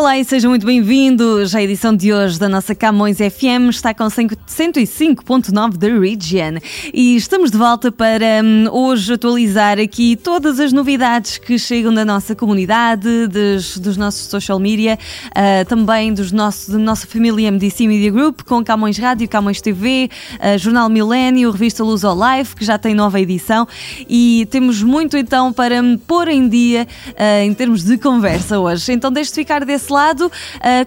Olá e sejam muito bem-vindos. A edição de hoje da nossa Camões FM está com 105.9 da Region e estamos de volta para hum, hoje atualizar aqui todas as novidades que chegam da nossa comunidade, dos, dos nossos social media, uh, também dos nosso, da nossa família MDC Media Group, com Camões Rádio, Camões TV, uh, Jornal Milênio, Revista Luz ao Live, que já tem nova edição e temos muito então para hum, pôr em dia uh, em termos de conversa hoje. Então deixe-te ficar desse desse lado. Uh,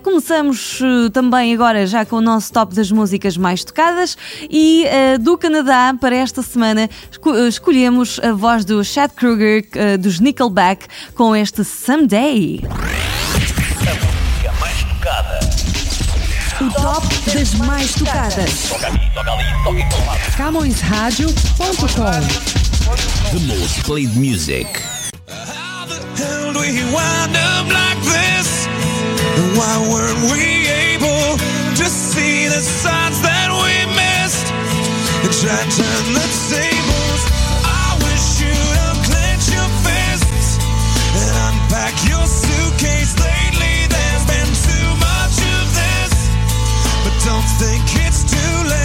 começamos uh, também agora já com o nosso top das músicas mais tocadas e uh, do Canadá para esta semana esco escolhemos a voz do Chad Kruger dos Nickelback com este Someday. A mais tocada. O top das mais tocadas. Toca ali, toca ali, toca em todo lado. CamõesRádio.com The most played music. How the hell do we wind up like this? And why weren't we able to see the signs that we missed? And try to turn the tables. I wish you'd unclench your fists and unpack your suitcase. Lately, there's been too much of this, but don't think it's too late.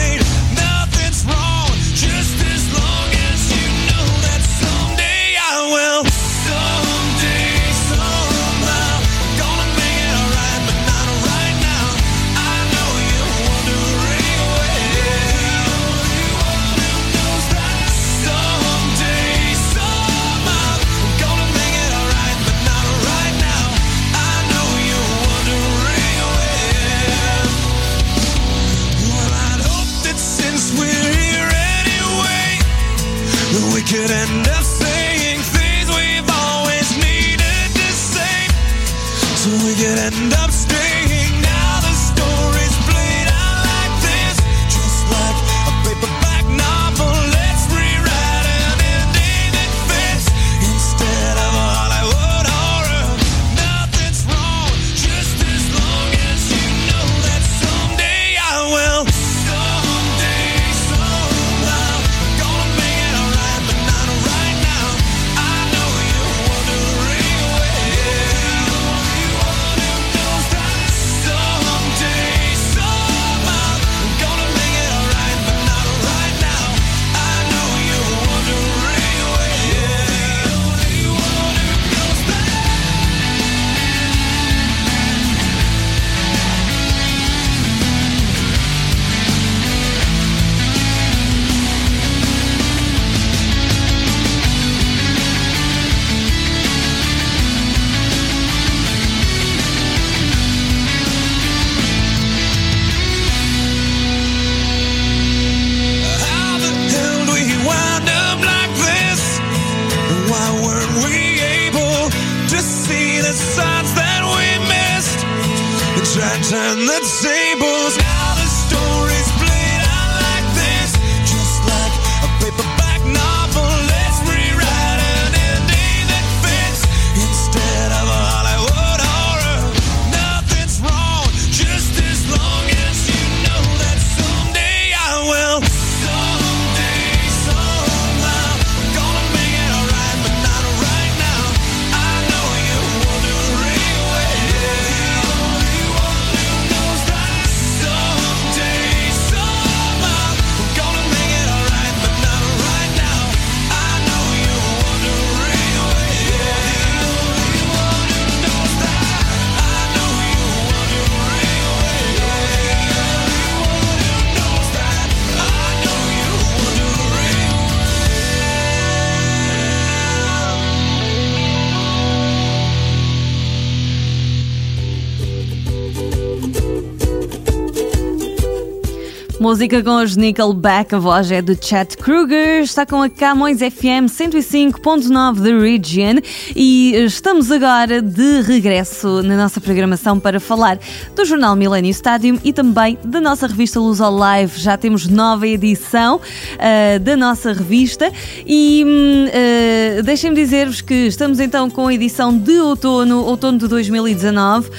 Música com os Nickelback, a voz é do Chat Kruger, está com a Camões FM 105.9 da Region. E estamos agora de regresso na nossa programação para falar do jornal Millennium Stadium e também da nossa revista Luz ao Live. Já temos nova edição uh, da nossa revista. E uh, deixem-me dizer-vos que estamos então com a edição de outono, outono de 2019 uh,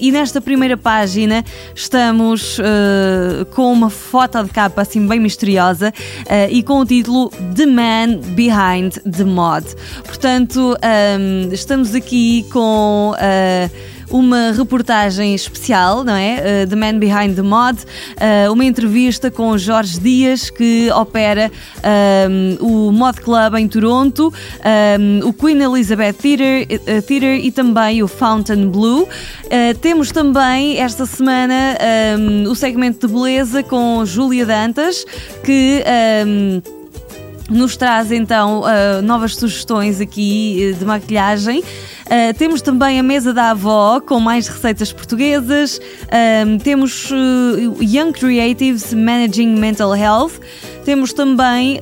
e nesta primeira página estamos com uma foto de capa assim bem misteriosa uh, e com o título The Man Behind the Mod. Portanto, um, estamos aqui com. Uh, uma reportagem especial, não é? Uh, the Man Behind the Mod, uh, uma entrevista com Jorge Dias, que opera um, o Mod Club em Toronto, um, o Queen Elizabeth Theatre, Theatre e também o Fountain Blue. temos também esta semana um, o segmento de beleza com Júlia Dantas, que nos traz então uh, novas sugestões aqui de maquilhagem. Uh, temos também a mesa da avó com mais receitas portuguesas. Uh, temos uh, Young Creatives Managing Mental Health. Temos também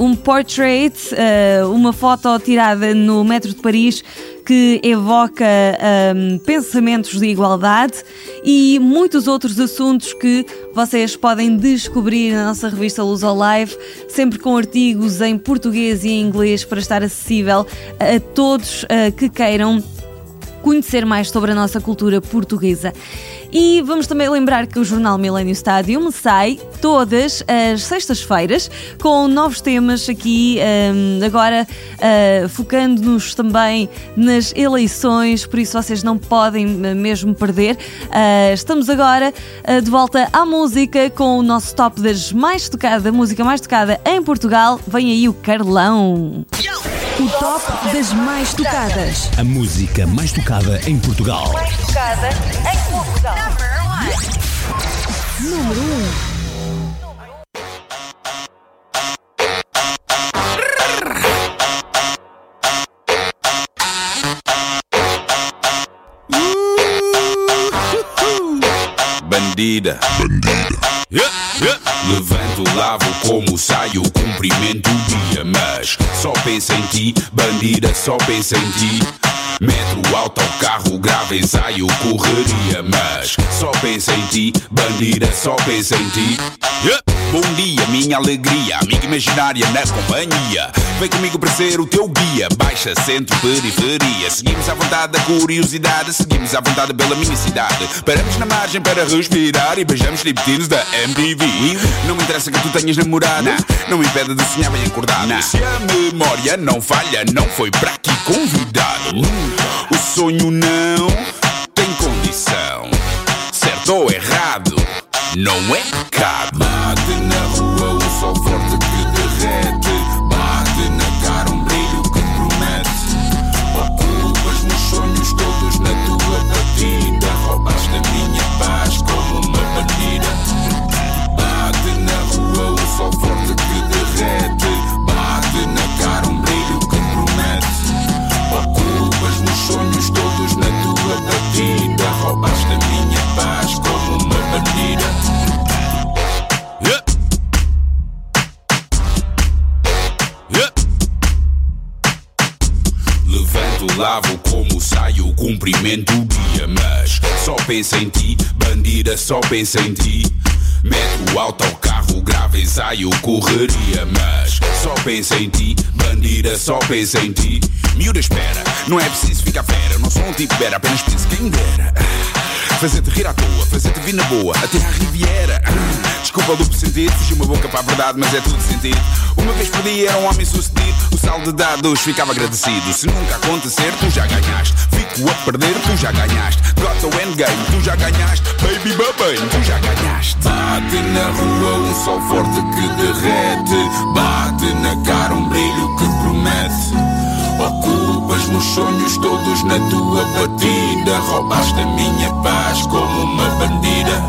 um, um portrait, uma foto tirada no metro de Paris que evoca um, pensamentos de igualdade e muitos outros assuntos que vocês podem descobrir na nossa revista Luz ao Live, sempre com artigos em português e em inglês para estar acessível a todos uh, que queiram conhecer mais sobre a nossa cultura portuguesa. E vamos também lembrar que o jornal Millennium Stadium sai todas as sextas-feiras com novos temas aqui, um, agora uh, focando-nos também nas eleições, por isso vocês não podem mesmo perder. Uh, estamos agora uh, de volta à música com o nosso top das mais tocada, a música mais tocada em Portugal. Vem aí o Carlão. O top das mais tocadas. A música mais tocada em Portugal. Mais tocada em Portugal. Número 1. Bandida. Bandida. Levanto, lavo, como saio, cumprimento o dia. Mas só pensa em ti, bandida, só pensa em ti. Metro, autocarro, grave ensaio, correria. Mas só pensa em ti, bandida, só pensa em ti. Bom dia, minha alegria, amiga imaginária na companhia. Vem comigo para ser o teu guia. Baixa, centro, periferia. Seguimos à vontade da curiosidade, seguimos à vontade pela minha cidade. Paramos na margem para respirar e beijamos striptease da MTV. Não me interessa que tu tenhas namorada, não me impede de sonhar bem acordado. Se a memória não falha, não foi para aqui convidado. O sonho não tem condição, certo ou errado, não é pecado. Sol forte que derrete, bate na cara um brilho que promete. Ocupas meus sonhos todos na tua batida, roubaste a minha paz como uma bandida. Bate na rua o sol forte que derrete, bate na cara um brilho que promete. Ocupas meus sonhos todos na tua batida, roubaste a minha paz cumprimento o dia. Mas só pensa em ti, bandida, só pensa em ti. Meto o autocarro, grave ensaio, correria. Mas só pensa em ti, bandida, só pensa em ti. Miúda, espera, não é preciso ficar fera. Não sou um tipo bera, apenas penso quem dera. Fazer-te rir à toa, fazer-te vir na boa, até à Riviera. Desculpa o duplo sentido, fugiu uma boca para a verdade, mas é tudo sentido. Uma vez perdi, era um homem sucedido. O saldo de dados ficava agradecido. Se nunca acontecer, tu já ganhaste. Fico a perder, tu já ganhaste. Got o endgame, tu já ganhaste. Baby babay, tu já ganhaste. Bate na rua um sol forte que derrete. Bate na cara um brilho que promete. Ocupas meus sonhos todos na tua batida. Roubaste a minha paz como uma bandida.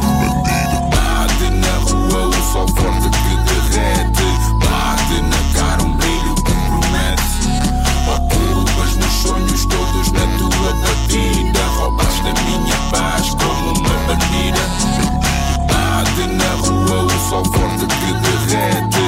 Bate na rua o sol forte que derrete. Bate na cara um brilho que promete. Ocupas meus sonhos todos na tua batida. Roubaste a minha paz como uma bandida. Bate na rua o sol forte que derrete.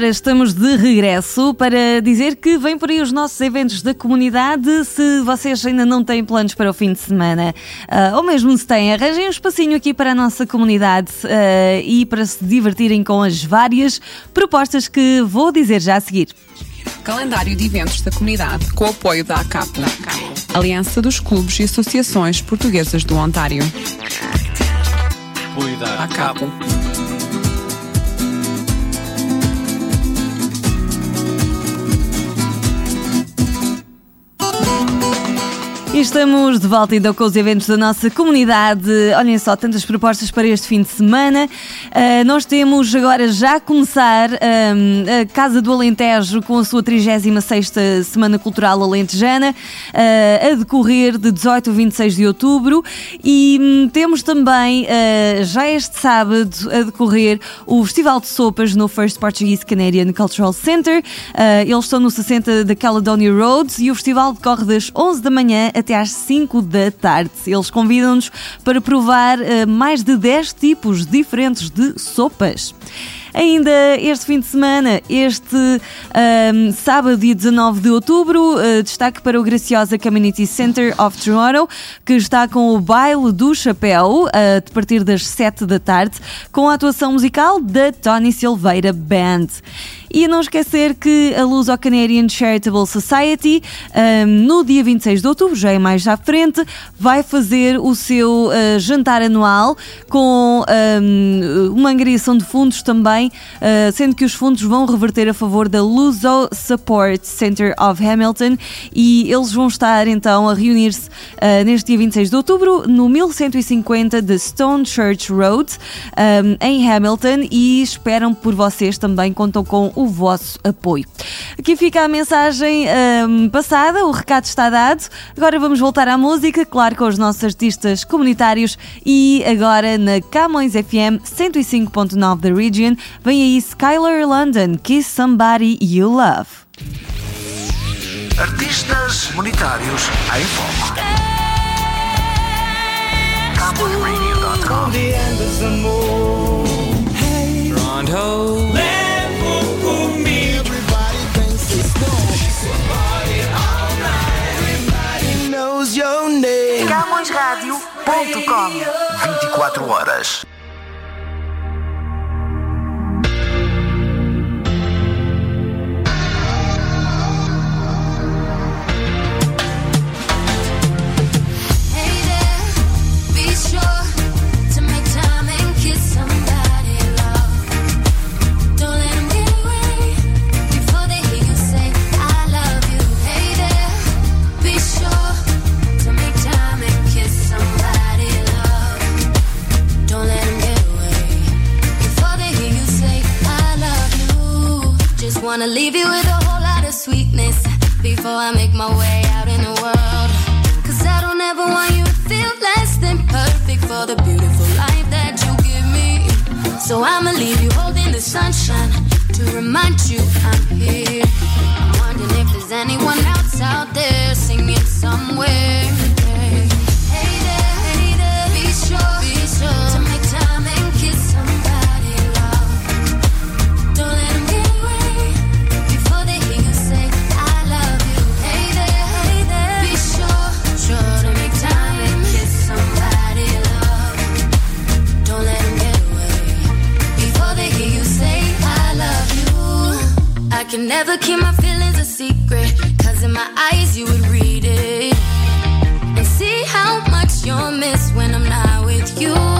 Agora estamos de regresso para dizer que vem por aí os nossos eventos da comunidade. Se vocês ainda não têm planos para o fim de semana, ah, ou mesmo se têm, arranjem um espacinho aqui para a nossa comunidade ah, e para se divertirem com as várias propostas que vou dizer já a seguir. Calendário de eventos da comunidade com o apoio da ACAP, Aliança dos Clubes e Associações Portuguesas do Ontário. ACAP. Estamos de volta então com os eventos da nossa comunidade. Olhem só, tantas propostas para este fim de semana. Uh, nós temos agora já a começar um, a Casa do Alentejo com a sua 36 Semana Cultural Alentejana, uh, a decorrer de 18 a 26 de outubro. E um, temos também, uh, já este sábado, a decorrer o Festival de Sopas no First Portuguese Canadian Cultural Center. eles estão no 60 da Caledonia Road e o festival decorre das 11 da manhã até às 5 da tarde. Eles convidam-nos para provar uh, mais de 10 tipos diferentes de sopas. Ainda este fim de semana, este um, sábado, dia 19 de outubro, uh, destaque para o Graciosa Community Center of Toronto, que está com o baile do chapéu, uh, a partir das 7 da tarde, com a atuação musical da Tony Silveira Band. E não esquecer que a Luso Canadian Charitable Society, um, no dia 26 de outubro, já é mais à frente, vai fazer o seu uh, jantar anual com um, uma angariação de fundos também, uh, sendo que os fundos vão reverter a favor da Luso Support Center of Hamilton e eles vão estar então a reunir-se uh, neste dia 26 de outubro no 1150 de Stone Church Road, um, em Hamilton, e esperam por vocês também, contam com o vosso apoio. Aqui fica a mensagem hum, passada, o recado está dado. Agora vamos voltar à música, claro, com os nossos artistas comunitários e agora na Camões FM 105.9 da Region vem aí Skylar London, Kiss Somebody You Love. Artistas comunitários em foco. CamõesRadio.com your name. CamõesRádio.com 24 horas. Leave you with a whole lot of sweetness before I make my way out in the world. Cause I don't ever want you to feel less than perfect for the beautiful life that you give me. So I'ma leave you holding the sunshine to remind you I'm here. I'm wondering if there's anyone else out there singing somewhere. Can never keep my feelings a secret, cause in my eyes you would read it. And see how much you'll miss when I'm not with you.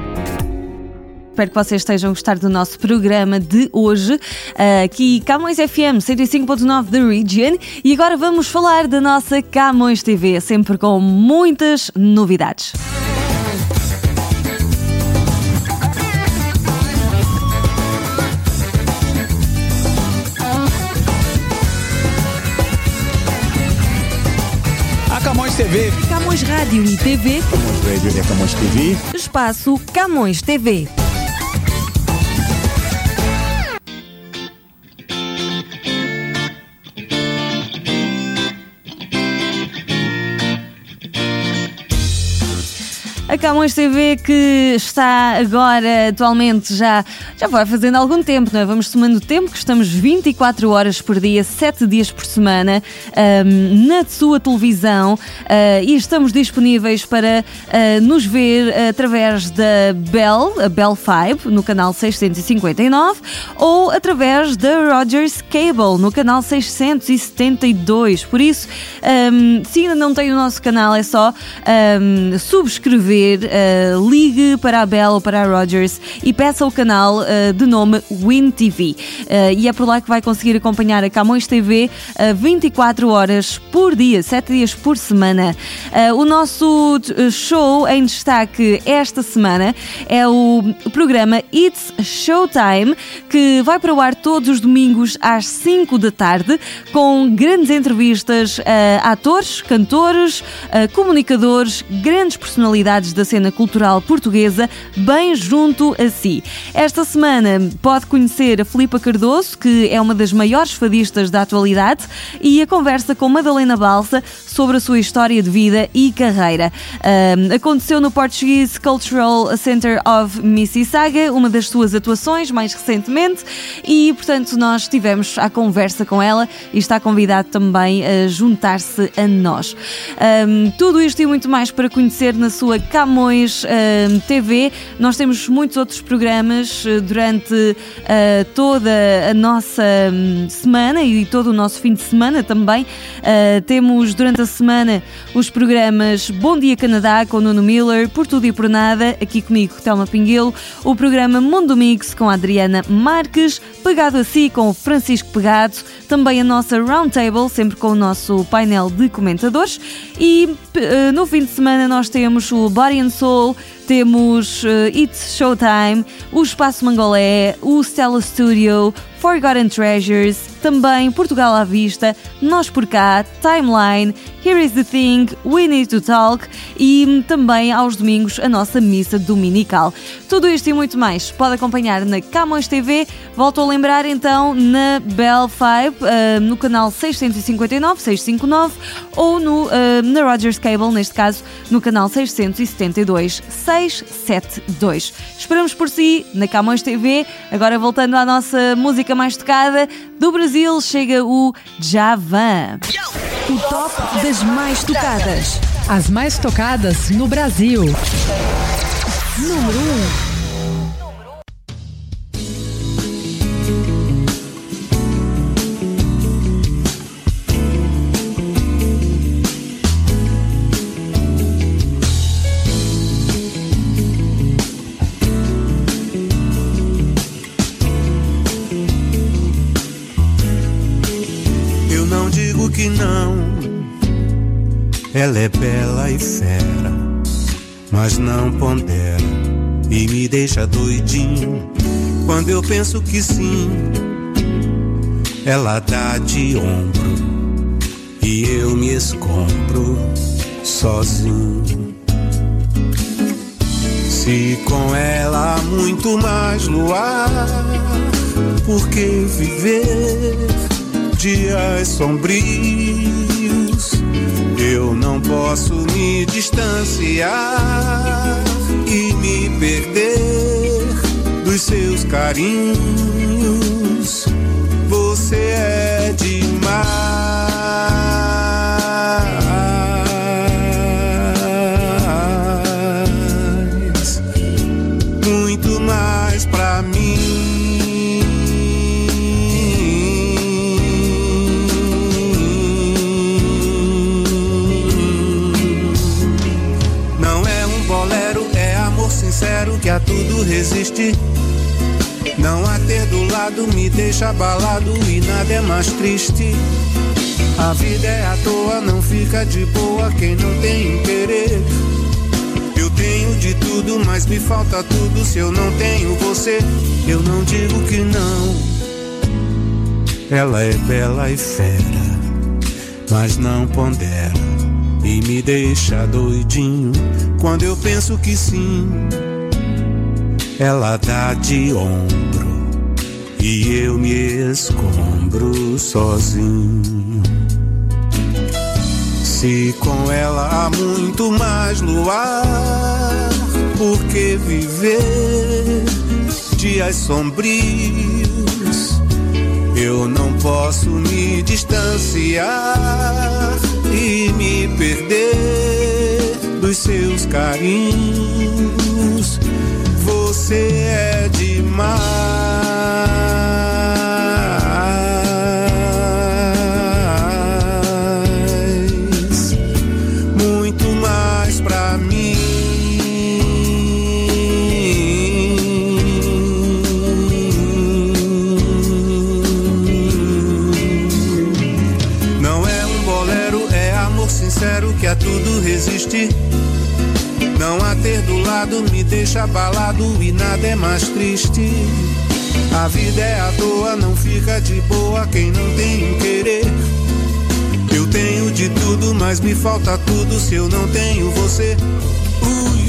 Espero que vocês estejam a gostar do nosso programa de hoje, ah, aqui Camões FM 105.9 da Region. E agora vamos falar da nossa Camões TV, sempre com muitas novidades. A Camões TV. Camões Rádio e TV, Radio é Camões TV. espaço Camões TV. A Camões TV que está agora, atualmente, já, já vai fazendo algum tempo, não é? Vamos somando tempo, que estamos 24 horas por dia, 7 dias por semana, ahm, na sua televisão ah, e estamos disponíveis para ah, nos ver através da Bell, a Bell 5, no canal 659, ou através da Rogers Cable, no canal 672. Por isso, ahm, se ainda não tem o nosso canal, é só ahm, subscrever, ah, ligue para a Bell ou para a Rogers e peça o canal ah, de nome Win TV. Ah, e é por lá que vai conseguir acompanhar a Camões TV ah, 24 horas por dia, 7 dias por semana. O nosso eh, show em destaque esta semana é o programa It's Showtime, que vai para o ar todos os domingos às 5 da tarde, com grandes entrevistas a atores, cantores, comunicadores, grandes personalidades da cena cultural portuguesa, bem junto a si. Esta semana pode conhecer a Filipa Cardoso, que é uma das maiores fadistas da atualidade, e a conversa com Madalena Balsa sobre a sua história de vida e carreira. Ahm, aconteceu no Portuguese Cultural Center of Mississauga, uma das suas atuações mais recentemente, e portanto nós tivemos a conversa com ela e está convidado também a juntar-se a nós. Ahm, tudo isto e muito mais para conhecer na sua Camões ahm, TV. Nós temos muitos outros programas eh, durante ah, toda a nossa hum, semana e todo o nosso fim de semana também. Ah, temos durante a semana os programas Bom Dia Canadá com Nuno Miller, Por Tudo e Por Nada, aqui comigo, Telma Pinguelo, o programa Mundo Mix com a Adriana Marques, Pegado a Si com o Francisco Pegado, também a nossa Roundtable, sempre com o nosso painel de comentadores, e eh, no fim de semana nós temos o Body and Soul, temos eh, It's Showtime, o Espaço Mangolé, o Stella Studio, Forgotten Treasures, também Portugal à Vista, Nós por Cá, Timeline, Here is the Thing, We Need to Talk e também aos domingos a nossa missa dominical. Tudo isto e muito mais pode acompanhar na Camões TV. Volto a lembrar então na Bell 5, ah, no canal 659, 659 ou no, ah, na Rogers Cable, neste caso no canal 672, 672. Esperamos por si na Camões TV. Agora voltando à nossa música mais tocada do Brasil, chega o Javan. O top das mais tocadas. As mais tocadas no Brasil. Número 1. Ela é bela e fera, mas não pondera e me deixa doidinho. Quando eu penso que sim, ela dá de ombro e eu me escombro sozinho. Se com ela há muito mais luar, por que viver dias sombrios? Eu não posso me distanciar e me perder seus carinhos. Você é demais, resiste. Não a ter do lado me deixa abalado e nada é mais triste. A vida é à toa, não fica de boa quem não tem querer. Eu tenho de tudo, mas me falta tudo. Se eu não tenho você, eu não digo que não. Ela é bela e fera, mas não pondera. E me deixa doidinho quando eu penso que sim. Ela dá de ombro e eu me escombro sozinho. Se com ela há muito mais luar, por que viver dias sombrios? Eu não posso me distanciar e me perder dos seus carinhos. Você é demais, muito mais pra mim. Não é um bolero, é amor sincero que a tudo resiste. Não a ter do lado me deixa abalado e nada é mais triste. A vida é à toa, não fica de boa quem não tem um querer. Eu tenho de tudo, mas me falta tudo se eu não tenho você. Ui,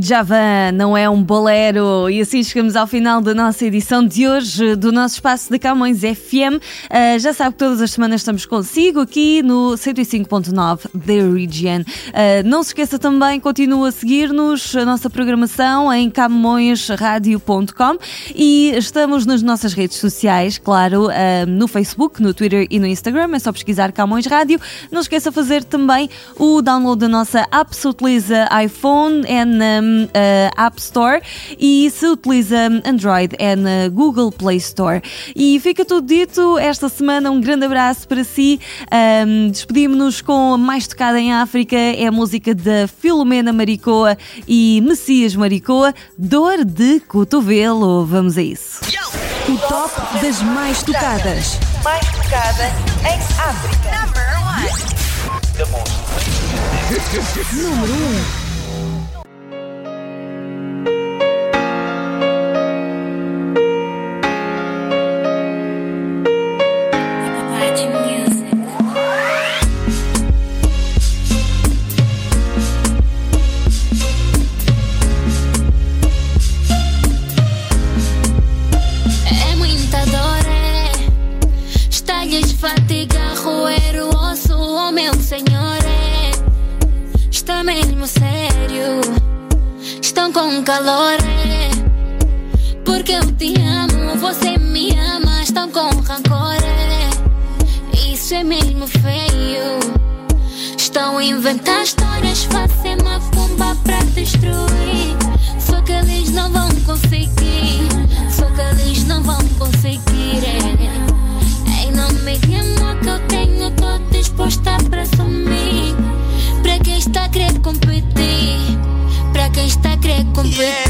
Javan não é um bolero e assim chegamos ao final da nossa edição de hoje do nosso espaço de Camões FM. Ah, já sabe que todas as semanas estamos consigo aqui no 105.9 The Region. Ah, não se esqueça também, continua a seguir-nos a nossa programação em camõesradio.com e estamos nas nossas redes sociais, claro, ah, no Facebook, no Twitter e no Instagram. É só pesquisar Camões Rádio. Não esqueça de fazer também o download da nossa app se utiliza iPhone, é na ah, App Store e se utiliza Android é na Google Play Store. E fica tudo dito esta semana. Um grande abraço para si. Um, Despedimos-nos com a mais tocada em África. É a música da Filomena Maricoa e Messias Maricoa, Dor de Cotovelo. Vamos a isso. O top das mais tocadas. Mais tocada em África. Número 1. Yeah.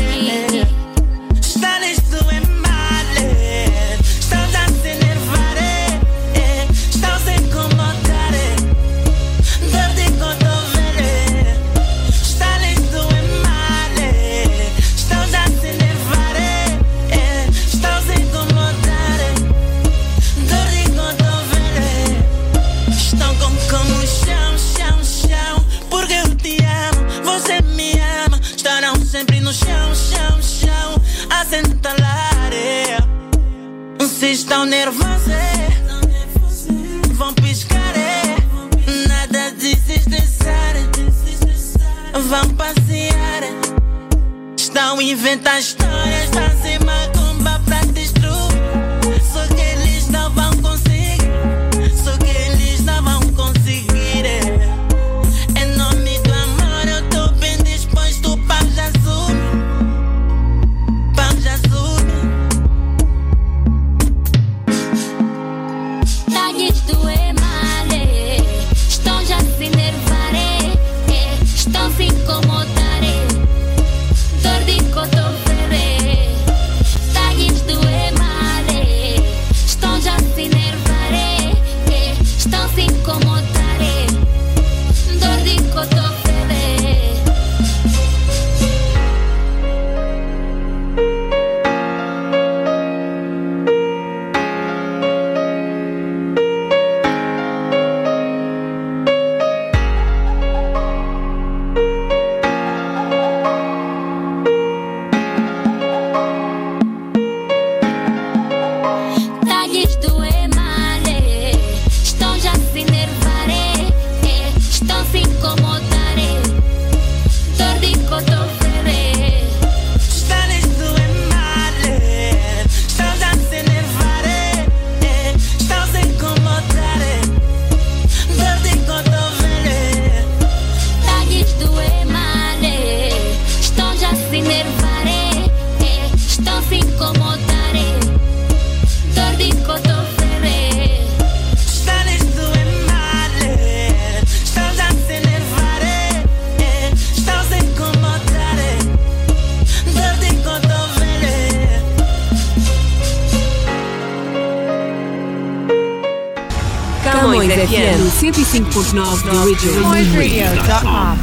nervosa. Vão piscar, é. Nada de se estressar. Vão passear. É. Estão inventar histórias, fazem mal. 96.9 The